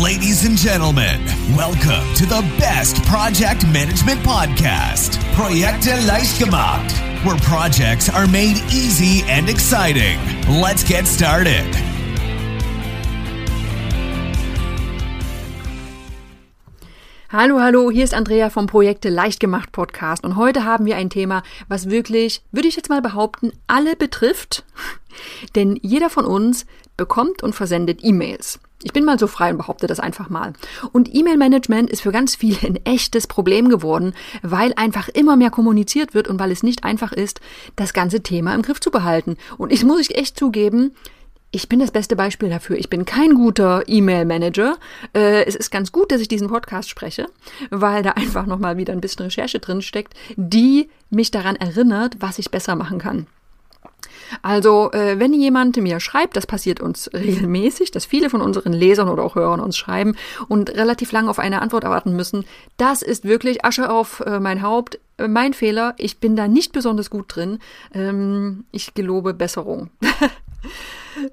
Ladies and gentlemen, welcome to the best project management podcast, Projekte leicht gemacht, where projects are made easy and exciting. Let's get started. Hallo, hallo, hier ist Andrea vom Projekte leicht gemacht Podcast und heute haben wir ein Thema, was wirklich, würde ich jetzt mal behaupten, alle betrifft, denn jeder von uns bekommt und versendet E-Mails. Ich bin mal so frei und behaupte das einfach mal. Und E-Mail-Management ist für ganz viele ein echtes Problem geworden, weil einfach immer mehr kommuniziert wird und weil es nicht einfach ist, das ganze Thema im Griff zu behalten. Und ich muss ich echt zugeben, ich bin das beste Beispiel dafür. Ich bin kein guter E-Mail-Manager. Äh, es ist ganz gut, dass ich diesen Podcast spreche, weil da einfach nochmal wieder ein bisschen Recherche drin steckt, die mich daran erinnert, was ich besser machen kann. Also, äh, wenn jemand mir schreibt, das passiert uns regelmäßig, dass viele von unseren Lesern oder auch Hörern uns schreiben und relativ lange auf eine Antwort erwarten müssen, das ist wirklich Asche auf äh, mein Haupt. Äh, mein Fehler, ich bin da nicht besonders gut drin. Ähm, ich gelobe Besserung.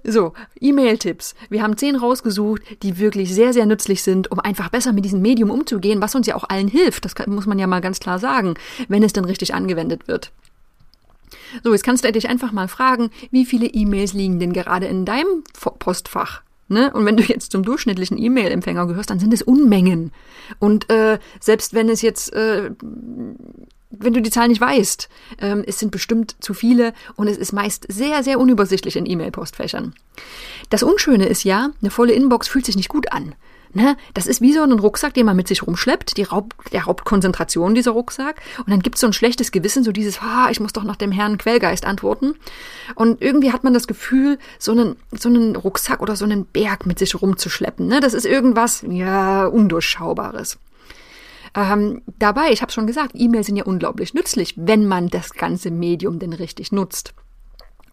So, E-Mail-Tipps. Wir haben zehn rausgesucht, die wirklich sehr, sehr nützlich sind, um einfach besser mit diesem Medium umzugehen, was uns ja auch allen hilft. Das muss man ja mal ganz klar sagen, wenn es dann richtig angewendet wird. So, jetzt kannst du dich einfach mal fragen, wie viele E-Mails liegen denn gerade in deinem Postfach? Ne? Und wenn du jetzt zum durchschnittlichen E-Mail-Empfänger gehörst, dann sind es Unmengen. Und äh, selbst wenn es jetzt äh, wenn du die Zahl nicht weißt, ähm, es sind bestimmt zu viele und es ist meist sehr, sehr unübersichtlich in E-Mail-Postfächern. Das Unschöne ist ja, eine volle Inbox fühlt sich nicht gut an. Ne? Das ist wie so ein Rucksack, den man mit sich rumschleppt, die Raub, der Hauptkonzentration dieser Rucksack. Und dann gibt's so ein schlechtes Gewissen, so dieses, ah, ich muss doch nach dem Herrn Quellgeist antworten. Und irgendwie hat man das Gefühl, so einen, so einen Rucksack oder so einen Berg mit sich rumzuschleppen. Ne? Das ist irgendwas, ja, Undurchschaubares. Ähm, dabei, ich habe schon gesagt, E-Mails sind ja unglaublich nützlich, wenn man das ganze Medium denn richtig nutzt.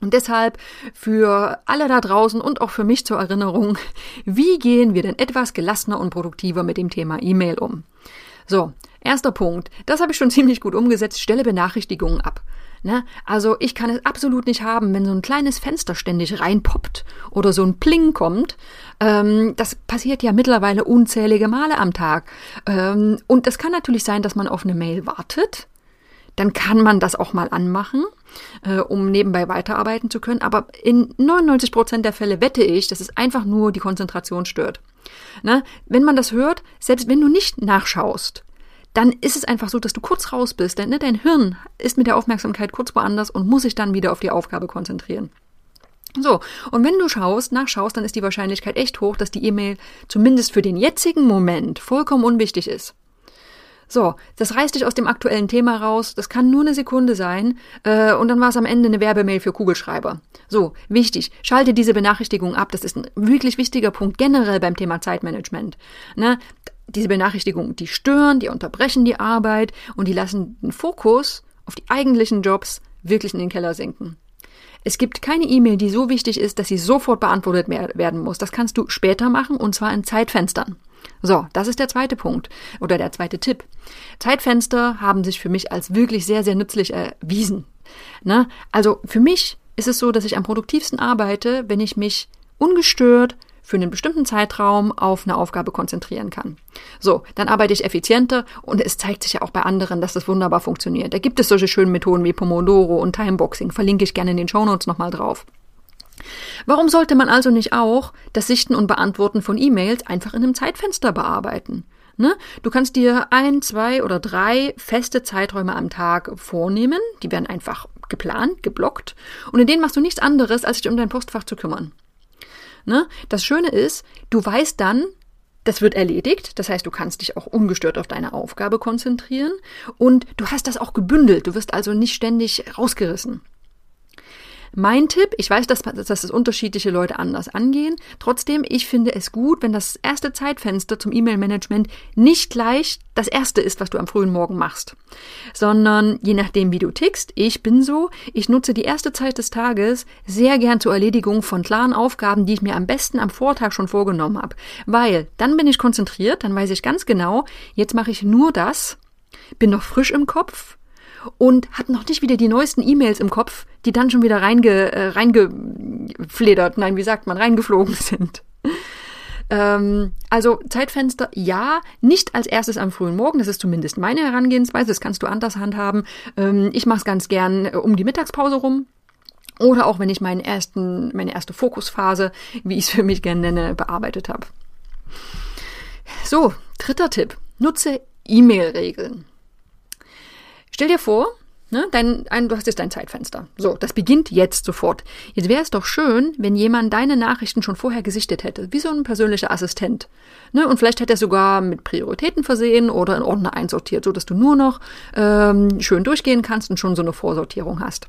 Und deshalb für alle da draußen und auch für mich zur Erinnerung, wie gehen wir denn etwas gelassener und produktiver mit dem Thema E-Mail um? So, erster Punkt, das habe ich schon ziemlich gut umgesetzt, stelle Benachrichtigungen ab. Ne? Also ich kann es absolut nicht haben, wenn so ein kleines Fenster ständig reinpoppt oder so ein Pling kommt. Ähm, das passiert ja mittlerweile unzählige Male am Tag. Ähm, und es kann natürlich sein, dass man auf eine Mail wartet. Dann kann man das auch mal anmachen, äh, um nebenbei weiterarbeiten zu können. Aber in 99 Prozent der Fälle wette ich, dass es einfach nur die Konzentration stört. Ne? Wenn man das hört, selbst wenn du nicht nachschaust, dann ist es einfach so, dass du kurz raus bist. Denn ne, dein Hirn ist mit der Aufmerksamkeit kurz woanders und muss sich dann wieder auf die Aufgabe konzentrieren. So, und wenn du schaust, nachschaust, dann ist die Wahrscheinlichkeit echt hoch, dass die E-Mail zumindest für den jetzigen Moment vollkommen unwichtig ist. So, das reißt dich aus dem aktuellen Thema raus. Das kann nur eine Sekunde sein. Äh, und dann war es am Ende eine Werbemail für Kugelschreiber. So, wichtig. Schalte diese Benachrichtigung ab. Das ist ein wirklich wichtiger Punkt generell beim Thema Zeitmanagement. Ne? Diese Benachrichtigungen, die stören, die unterbrechen die Arbeit und die lassen den Fokus auf die eigentlichen Jobs wirklich in den Keller sinken. Es gibt keine E-Mail, die so wichtig ist, dass sie sofort beantwortet werden muss. Das kannst du später machen und zwar in Zeitfenstern. So, das ist der zweite Punkt oder der zweite Tipp. Zeitfenster haben sich für mich als wirklich sehr, sehr nützlich erwiesen. Ne? Also für mich ist es so, dass ich am produktivsten arbeite, wenn ich mich ungestört für einen bestimmten Zeitraum auf eine Aufgabe konzentrieren kann. So, dann arbeite ich effizienter und es zeigt sich ja auch bei anderen, dass das wunderbar funktioniert. Da gibt es solche schönen Methoden wie Pomodoro und Timeboxing, verlinke ich gerne in den Shownotes nochmal drauf. Warum sollte man also nicht auch das Sichten und Beantworten von E-Mails einfach in einem Zeitfenster bearbeiten? Ne? Du kannst dir ein, zwei oder drei feste Zeiträume am Tag vornehmen. Die werden einfach geplant, geblockt. Und in denen machst du nichts anderes, als dich um dein Postfach zu kümmern. Ne? Das Schöne ist, du weißt dann, das wird erledigt, das heißt, du kannst dich auch ungestört auf deine Aufgabe konzentrieren und du hast das auch gebündelt, du wirst also nicht ständig rausgerissen. Mein Tipp, ich weiß, dass, dass das unterschiedliche Leute anders angehen. Trotzdem, ich finde es gut, wenn das erste Zeitfenster zum E-Mail-Management nicht gleich das erste ist, was du am frühen Morgen machst, sondern je nachdem, wie du tickst. Ich bin so, ich nutze die erste Zeit des Tages sehr gern zur Erledigung von klaren Aufgaben, die ich mir am besten am Vortag schon vorgenommen habe, weil dann bin ich konzentriert, dann weiß ich ganz genau, jetzt mache ich nur das, bin noch frisch im Kopf, und hat noch nicht wieder die neuesten E-Mails im Kopf, die dann schon wieder reinge, äh, reingefledert, nein, wie sagt man, reingeflogen sind. Ähm, also Zeitfenster, ja, nicht als erstes am frühen Morgen, das ist zumindest meine Herangehensweise, das kannst du anders handhaben. Ähm, ich mache es ganz gern äh, um die Mittagspause rum. Oder auch wenn ich meinen ersten, meine erste Fokusphase, wie ich es für mich gerne nenne, bearbeitet habe. So, dritter Tipp. Nutze E-Mail-Regeln. Stell dir vor, ne, dein, ein, du hast jetzt dein Zeitfenster. So, das beginnt jetzt sofort. Jetzt wäre es doch schön, wenn jemand deine Nachrichten schon vorher gesichtet hätte, wie so ein persönlicher Assistent. Ne, und vielleicht hätte er sogar mit Prioritäten versehen oder in Ordner einsortiert, so dass du nur noch ähm, schön durchgehen kannst und schon so eine Vorsortierung hast.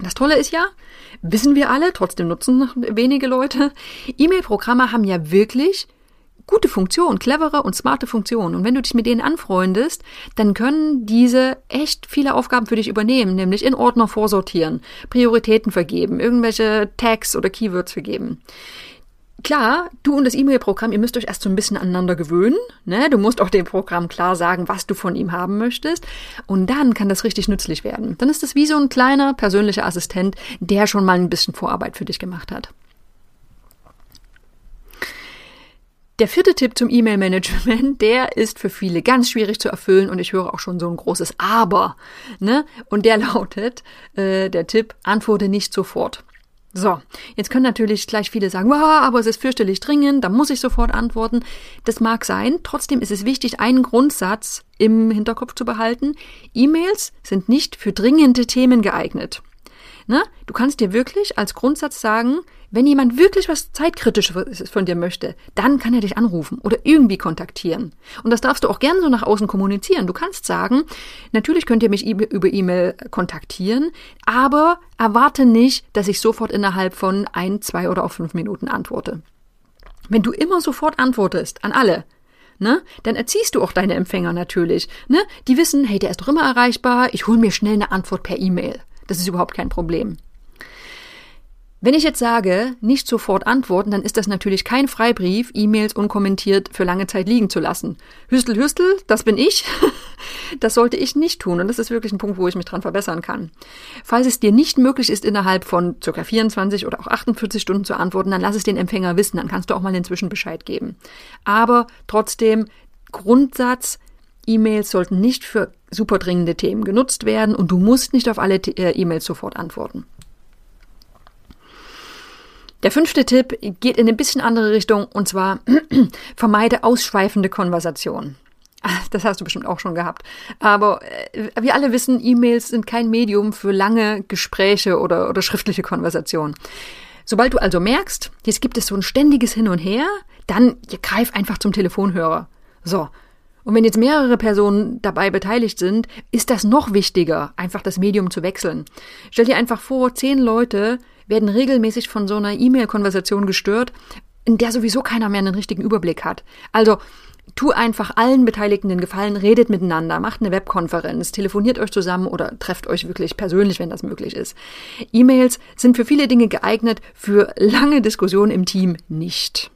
Das Tolle ist ja, wissen wir alle, trotzdem nutzen noch wenige Leute, E-Mail-Programme haben ja wirklich gute Funktionen, clevere und smarte Funktionen. Und wenn du dich mit denen anfreundest, dann können diese echt viele Aufgaben für dich übernehmen, nämlich in Ordner vorsortieren, Prioritäten vergeben, irgendwelche Tags oder Keywords vergeben. Klar, du und das E-Mail-Programm, ihr müsst euch erst so ein bisschen aneinander gewöhnen. Ne? Du musst auch dem Programm klar sagen, was du von ihm haben möchtest. Und dann kann das richtig nützlich werden. Dann ist es wie so ein kleiner persönlicher Assistent, der schon mal ein bisschen Vorarbeit für dich gemacht hat. Der vierte Tipp zum E-Mail-Management, der ist für viele ganz schwierig zu erfüllen und ich höre auch schon so ein großes Aber. Ne? Und der lautet, äh, der Tipp, antworte nicht sofort. So, jetzt können natürlich gleich viele sagen, wow, aber es ist fürchterlich dringend, da muss ich sofort antworten. Das mag sein, trotzdem ist es wichtig, einen Grundsatz im Hinterkopf zu behalten. E-Mails sind nicht für dringende Themen geeignet. Ne? Du kannst dir wirklich als Grundsatz sagen, wenn jemand wirklich was Zeitkritisches von dir möchte, dann kann er dich anrufen oder irgendwie kontaktieren. Und das darfst du auch gerne so nach außen kommunizieren. Du kannst sagen, natürlich könnt ihr mich über E-Mail kontaktieren, aber erwarte nicht, dass ich sofort innerhalb von ein, zwei oder auch fünf Minuten antworte. Wenn du immer sofort antwortest an alle, ne, dann erziehst du auch deine Empfänger natürlich. Ne? Die wissen, hey, der ist doch immer erreichbar, ich hole mir schnell eine Antwort per E-Mail. Das ist überhaupt kein Problem. Wenn ich jetzt sage, nicht sofort antworten, dann ist das natürlich kein Freibrief, E-Mails unkommentiert für lange Zeit liegen zu lassen. Hüstel, Hüstel, das bin ich. Das sollte ich nicht tun und das ist wirklich ein Punkt, wo ich mich dran verbessern kann. Falls es dir nicht möglich ist, innerhalb von ca. 24 oder auch 48 Stunden zu antworten, dann lass es den Empfänger wissen, dann kannst du auch mal den Zwischenbescheid geben. Aber trotzdem, Grundsatz, E-Mails sollten nicht für super dringende Themen genutzt werden und du musst nicht auf alle äh, E-Mails sofort antworten. Der fünfte Tipp geht in ein bisschen andere Richtung und zwar vermeide ausschweifende Konversationen. Das hast du bestimmt auch schon gehabt. Aber äh, wir alle wissen, E-Mails sind kein Medium für lange Gespräche oder, oder schriftliche Konversationen. Sobald du also merkst, jetzt gibt es so ein ständiges Hin und Her, dann greif einfach zum Telefonhörer. So. Und wenn jetzt mehrere Personen dabei beteiligt sind, ist das noch wichtiger, einfach das Medium zu wechseln. Stell dir einfach vor, zehn Leute werden regelmäßig von so einer E-Mail-Konversation gestört, in der sowieso keiner mehr einen richtigen Überblick hat. Also tu einfach allen Beteiligten den Gefallen, redet miteinander, macht eine Webkonferenz, telefoniert euch zusammen oder trefft euch wirklich persönlich, wenn das möglich ist. E-Mails sind für viele Dinge geeignet, für lange Diskussionen im Team nicht.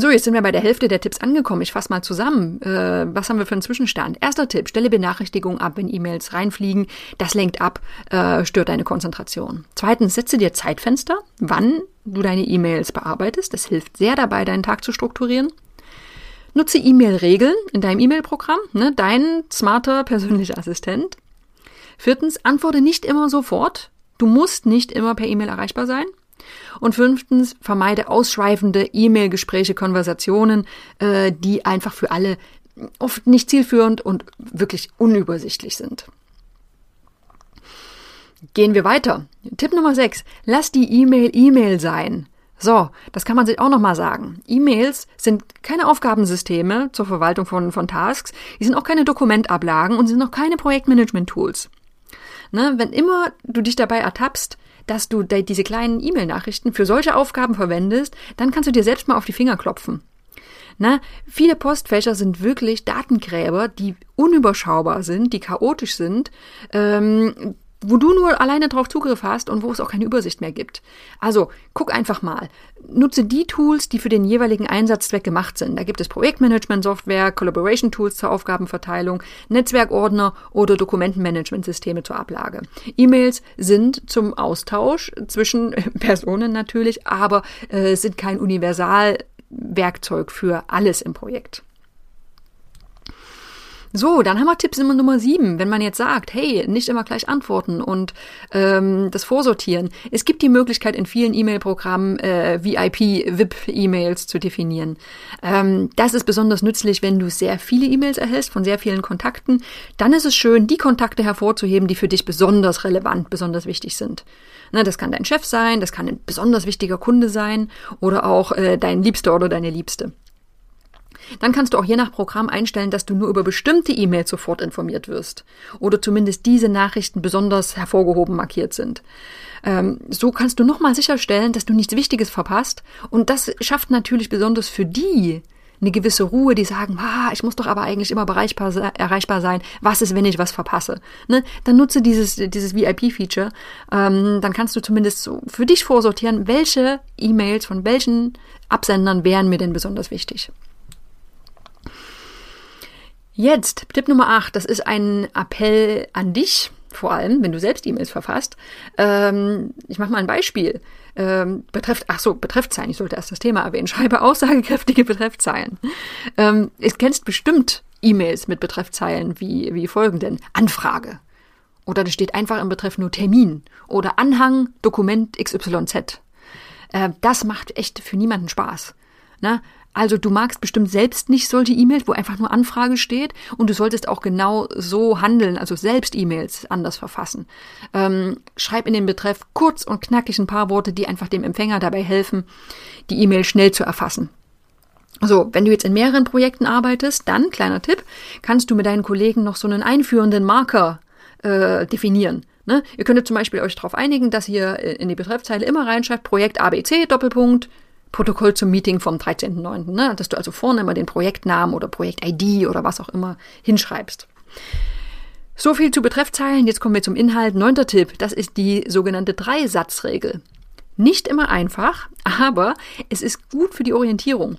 So, jetzt sind wir bei der Hälfte der Tipps angekommen. Ich fasse mal zusammen. Äh, was haben wir für einen Zwischenstand? Erster Tipp, stelle Benachrichtigungen ab, wenn E-Mails reinfliegen. Das lenkt ab, äh, stört deine Konzentration. Zweitens, setze dir Zeitfenster, wann du deine E-Mails bearbeitest. Das hilft sehr dabei, deinen Tag zu strukturieren. Nutze E-Mail-Regeln in deinem E-Mail-Programm, ne? dein smarter persönlicher Assistent. Viertens, antworte nicht immer sofort. Du musst nicht immer per E-Mail erreichbar sein. Und fünftens, vermeide ausschweifende E-Mail-Gespräche, Konversationen, äh, die einfach für alle oft nicht zielführend und wirklich unübersichtlich sind. Gehen wir weiter. Tipp Nummer 6. Lass die E-Mail E-Mail sein. So, das kann man sich auch nochmal sagen. E-Mails sind keine Aufgabensysteme zur Verwaltung von, von Tasks, die sind auch keine Dokumentablagen und sind auch keine Projektmanagement-Tools. Ne, wenn immer du dich dabei ertappst, dass du diese kleinen E-Mail-Nachrichten für solche Aufgaben verwendest, dann kannst du dir selbst mal auf die Finger klopfen. Na, viele Postfächer sind wirklich Datengräber, die unüberschaubar sind, die chaotisch sind, ähm, wo du nur alleine drauf Zugriff hast und wo es auch keine Übersicht mehr gibt. Also guck einfach mal. Nutze die Tools, die für den jeweiligen Einsatzzweck gemacht sind. Da gibt es Projektmanagement-Software, Collaboration-Tools zur Aufgabenverteilung, Netzwerkordner oder Dokumentenmanagementsysteme zur Ablage. E-Mails sind zum Austausch zwischen Personen natürlich, aber äh, sind kein Universalwerkzeug für alles im Projekt. So, dann haben wir Tipps Nummer sieben. Wenn man jetzt sagt, hey, nicht immer gleich antworten und ähm, das Vorsortieren. Es gibt die Möglichkeit in vielen E-Mail-Programmen äh, VIP-VIP-E-Mails zu definieren. Ähm, das ist besonders nützlich, wenn du sehr viele E-Mails erhältst von sehr vielen Kontakten. Dann ist es schön, die Kontakte hervorzuheben, die für dich besonders relevant, besonders wichtig sind. Ne, das kann dein Chef sein, das kann ein besonders wichtiger Kunde sein oder auch äh, dein Liebster oder deine Liebste. Dann kannst du auch je nach Programm einstellen, dass du nur über bestimmte E-Mails sofort informiert wirst. Oder zumindest diese Nachrichten besonders hervorgehoben markiert sind. Ähm, so kannst du nochmal sicherstellen, dass du nichts Wichtiges verpasst. Und das schafft natürlich besonders für die, eine gewisse Ruhe, die sagen, ah, ich muss doch aber eigentlich immer erreichbar, erreichbar sein. Was ist, wenn ich was verpasse? Ne? Dann nutze dieses, dieses VIP-Feature. Ähm, dann kannst du zumindest so für dich vorsortieren, welche E-Mails von welchen Absendern wären mir denn besonders wichtig. Jetzt, Tipp Nummer 8, das ist ein Appell an dich, vor allem, wenn du selbst E-Mails verfasst. Ähm, ich mache mal ein Beispiel. Ähm, betrifft, ach so, Betreffzeilen, ich sollte erst das Thema erwähnen. Schreibe aussagekräftige Betreffzeilen. Ähm, du kennst bestimmt E-Mails mit Betreffzeilen wie, wie folgenden. Anfrage. Oder da steht einfach im Betreff nur Termin. Oder Anhang, Dokument XYZ. Äh, das macht echt für niemanden Spaß. Ne? Also du magst bestimmt selbst nicht solche E-Mails, wo einfach nur Anfrage steht und du solltest auch genau so handeln, also selbst E-Mails anders verfassen. Ähm, schreib in den Betreff kurz und knackig ein paar Worte, die einfach dem Empfänger dabei helfen, die E-Mail schnell zu erfassen. So, wenn du jetzt in mehreren Projekten arbeitest, dann, kleiner Tipp, kannst du mit deinen Kollegen noch so einen einführenden Marker äh, definieren. Ne? Ihr könntet zum Beispiel euch darauf einigen, dass ihr in die Betreffzeile immer reinschreibt, Projekt ABC, Doppelpunkt, Protokoll zum Meeting vom 13.09., ne? dass du also vorne immer den Projektnamen oder Projekt-ID oder was auch immer hinschreibst. So viel zu Betreffzeilen. Jetzt kommen wir zum Inhalt. Neunter Tipp. Das ist die sogenannte Dreisatzregel. Nicht immer einfach, aber es ist gut für die Orientierung.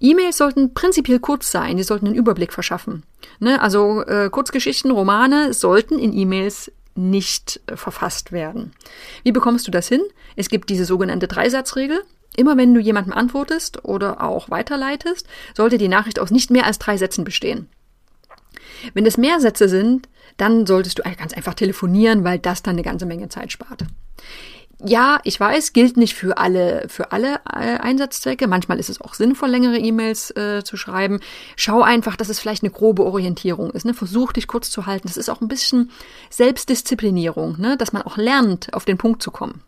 E-Mails sollten prinzipiell kurz sein, die sollten einen Überblick verschaffen. Ne? Also äh, Kurzgeschichten, Romane sollten in E-Mails nicht äh, verfasst werden. Wie bekommst du das hin? Es gibt diese sogenannte Dreisatzregel. Immer wenn du jemandem antwortest oder auch weiterleitest, sollte die Nachricht aus nicht mehr als drei Sätzen bestehen. Wenn es mehr Sätze sind, dann solltest du ganz einfach telefonieren, weil das dann eine ganze Menge Zeit spart. Ja, ich weiß, gilt nicht für alle, für alle äh, Einsatzzwecke. Manchmal ist es auch sinnvoll, längere E-Mails äh, zu schreiben. Schau einfach, dass es vielleicht eine grobe Orientierung ist. Ne? Versuch dich kurz zu halten. Das ist auch ein bisschen Selbstdisziplinierung, ne? dass man auch lernt, auf den Punkt zu kommen.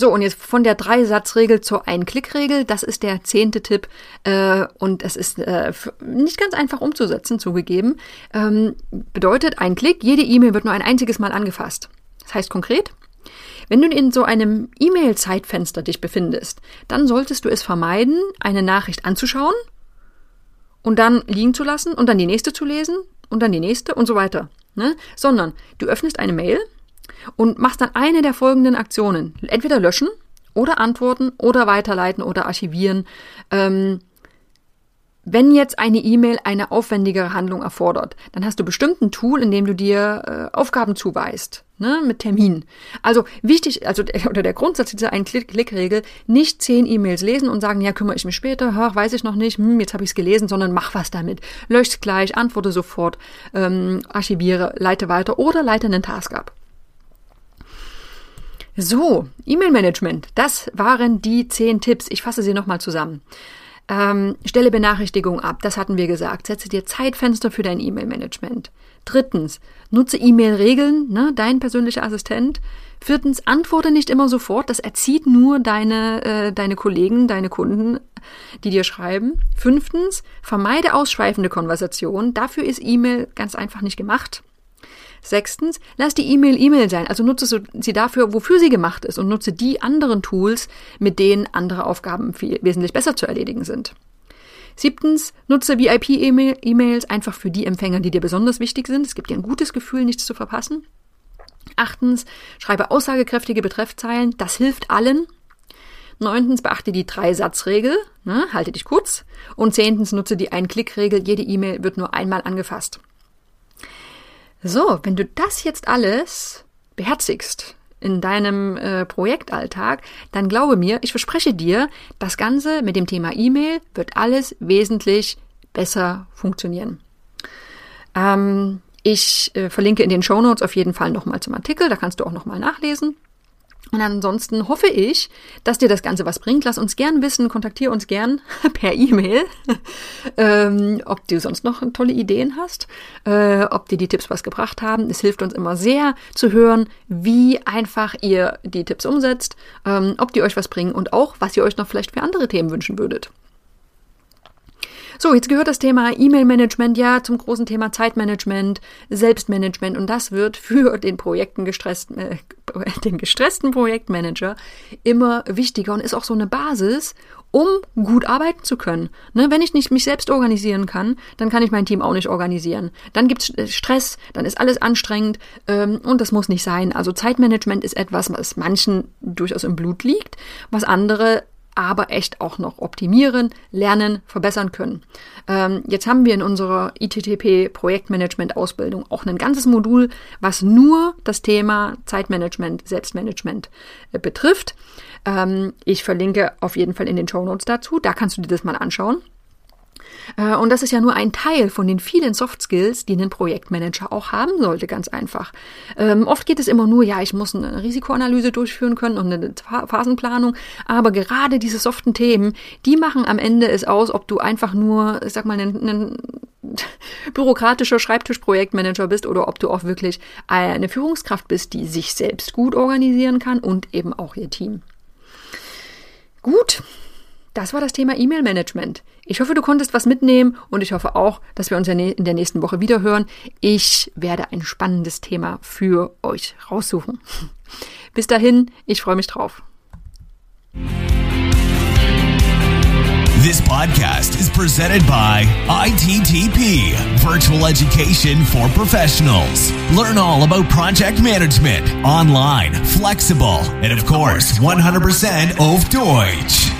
So, und jetzt von der Dreisatzregel zur Ein-Klick-Regel. Das ist der zehnte Tipp. Äh, und es ist äh, nicht ganz einfach umzusetzen, zugegeben. Ähm, bedeutet, ein Klick, jede E-Mail wird nur ein einziges Mal angefasst. Das heißt konkret, wenn du in so einem E-Mail-Zeitfenster dich befindest, dann solltest du es vermeiden, eine Nachricht anzuschauen und dann liegen zu lassen und dann die nächste zu lesen und dann die nächste und so weiter. Ne? Sondern du öffnest eine Mail, und machst dann eine der folgenden Aktionen. Entweder löschen oder antworten oder weiterleiten oder archivieren. Ähm, wenn jetzt eine E-Mail eine aufwendigere Handlung erfordert, dann hast du bestimmt ein Tool, in dem du dir äh, Aufgaben zuweist, ne, mit Termin. Also wichtig, also oder der Grundsatz dieser einen Klick-Regel, nicht zehn E-Mails lesen und sagen, ja, kümmere ich mich später, ach, weiß ich noch nicht, hm, jetzt habe ich es gelesen, sondern mach was damit. Lösch gleich, antworte sofort, ähm, archiviere, leite weiter oder leite einen Task ab. So, E-Mail-Management. Das waren die zehn Tipps. Ich fasse sie nochmal zusammen. Ähm, stelle Benachrichtigungen ab, das hatten wir gesagt. Setze dir Zeitfenster für dein E-Mail-Management. Drittens, nutze E-Mail-Regeln, ne, dein persönlicher Assistent. Viertens, antworte nicht immer sofort. Das erzieht nur deine, äh, deine Kollegen, deine Kunden, die dir schreiben. Fünftens, vermeide ausschweifende Konversationen. Dafür ist E-Mail ganz einfach nicht gemacht. Sechstens, lass die E-Mail E-Mail sein, also nutze sie dafür, wofür sie gemacht ist und nutze die anderen Tools, mit denen andere Aufgaben viel, wesentlich besser zu erledigen sind. Siebtens, nutze VIP-E-Mails einfach für die Empfänger, die dir besonders wichtig sind. Es gibt dir ein gutes Gefühl, nichts zu verpassen. Achtens, schreibe aussagekräftige Betreffzeilen. Das hilft allen. Neuntens, beachte die Drei-Satz-Regel. Ne, halte dich kurz. Und zehntens, nutze die Ein-Klick-Regel. Jede E-Mail wird nur einmal angefasst. So, wenn du das jetzt alles beherzigst in deinem äh, Projektalltag, dann glaube mir, ich verspreche dir, das Ganze mit dem Thema E-Mail wird alles wesentlich besser funktionieren. Ähm, ich äh, verlinke in den Show Notes auf jeden Fall nochmal zum Artikel, da kannst du auch nochmal nachlesen. Und ansonsten hoffe ich, dass dir das Ganze was bringt. Lass uns gern wissen, kontaktiere uns gern per E-Mail, ähm, ob du sonst noch tolle Ideen hast, äh, ob dir die Tipps was gebracht haben. Es hilft uns immer sehr zu hören, wie einfach ihr die Tipps umsetzt, ähm, ob die euch was bringen und auch, was ihr euch noch vielleicht für andere Themen wünschen würdet. So, jetzt gehört das Thema E-Mail-Management ja zum großen Thema Zeitmanagement, Selbstmanagement und das wird für den Projekten gestressten, äh, den gestressten Projektmanager immer wichtiger und ist auch so eine Basis, um gut arbeiten zu können. Ne, wenn ich nicht mich selbst organisieren kann, dann kann ich mein Team auch nicht organisieren. Dann gibt's äh, Stress, dann ist alles anstrengend ähm, und das muss nicht sein. Also Zeitmanagement ist etwas, was manchen durchaus im Blut liegt, was andere aber echt auch noch optimieren, lernen, verbessern können. Ähm, jetzt haben wir in unserer ITTP Projektmanagement Ausbildung auch ein ganzes Modul, was nur das Thema Zeitmanagement, Selbstmanagement äh, betrifft. Ähm, ich verlinke auf jeden Fall in den Show Notes dazu. Da kannst du dir das mal anschauen. Äh, und das ist ja nur ein Teil von den vielen Soft Skills, die ein Projektmanager auch haben sollte, ganz einfach. Ähm, oft geht es immer nur, ja, ich muss eine Risikoanalyse durchführen können und eine Phasenplanung, aber gerade diese soften Themen, die machen am Ende es aus, ob du einfach nur, ich sag mal, ein, ein bürokratischer Schreibtischprojektmanager bist oder ob du auch wirklich eine Führungskraft bist, die sich selbst gut organisieren kann und eben auch ihr Team. Gut, das war das Thema E-Mail-Management. Ich hoffe, du konntest was mitnehmen und ich hoffe auch, dass wir uns in der nächsten Woche wieder hören. Ich werde ein spannendes Thema für euch raussuchen. Bis dahin, ich freue mich drauf. This podcast is presented by ITTP, Virtual Education for Professionals. Learn all about project management, online, flexible, and of course, 100% auf Deutsch.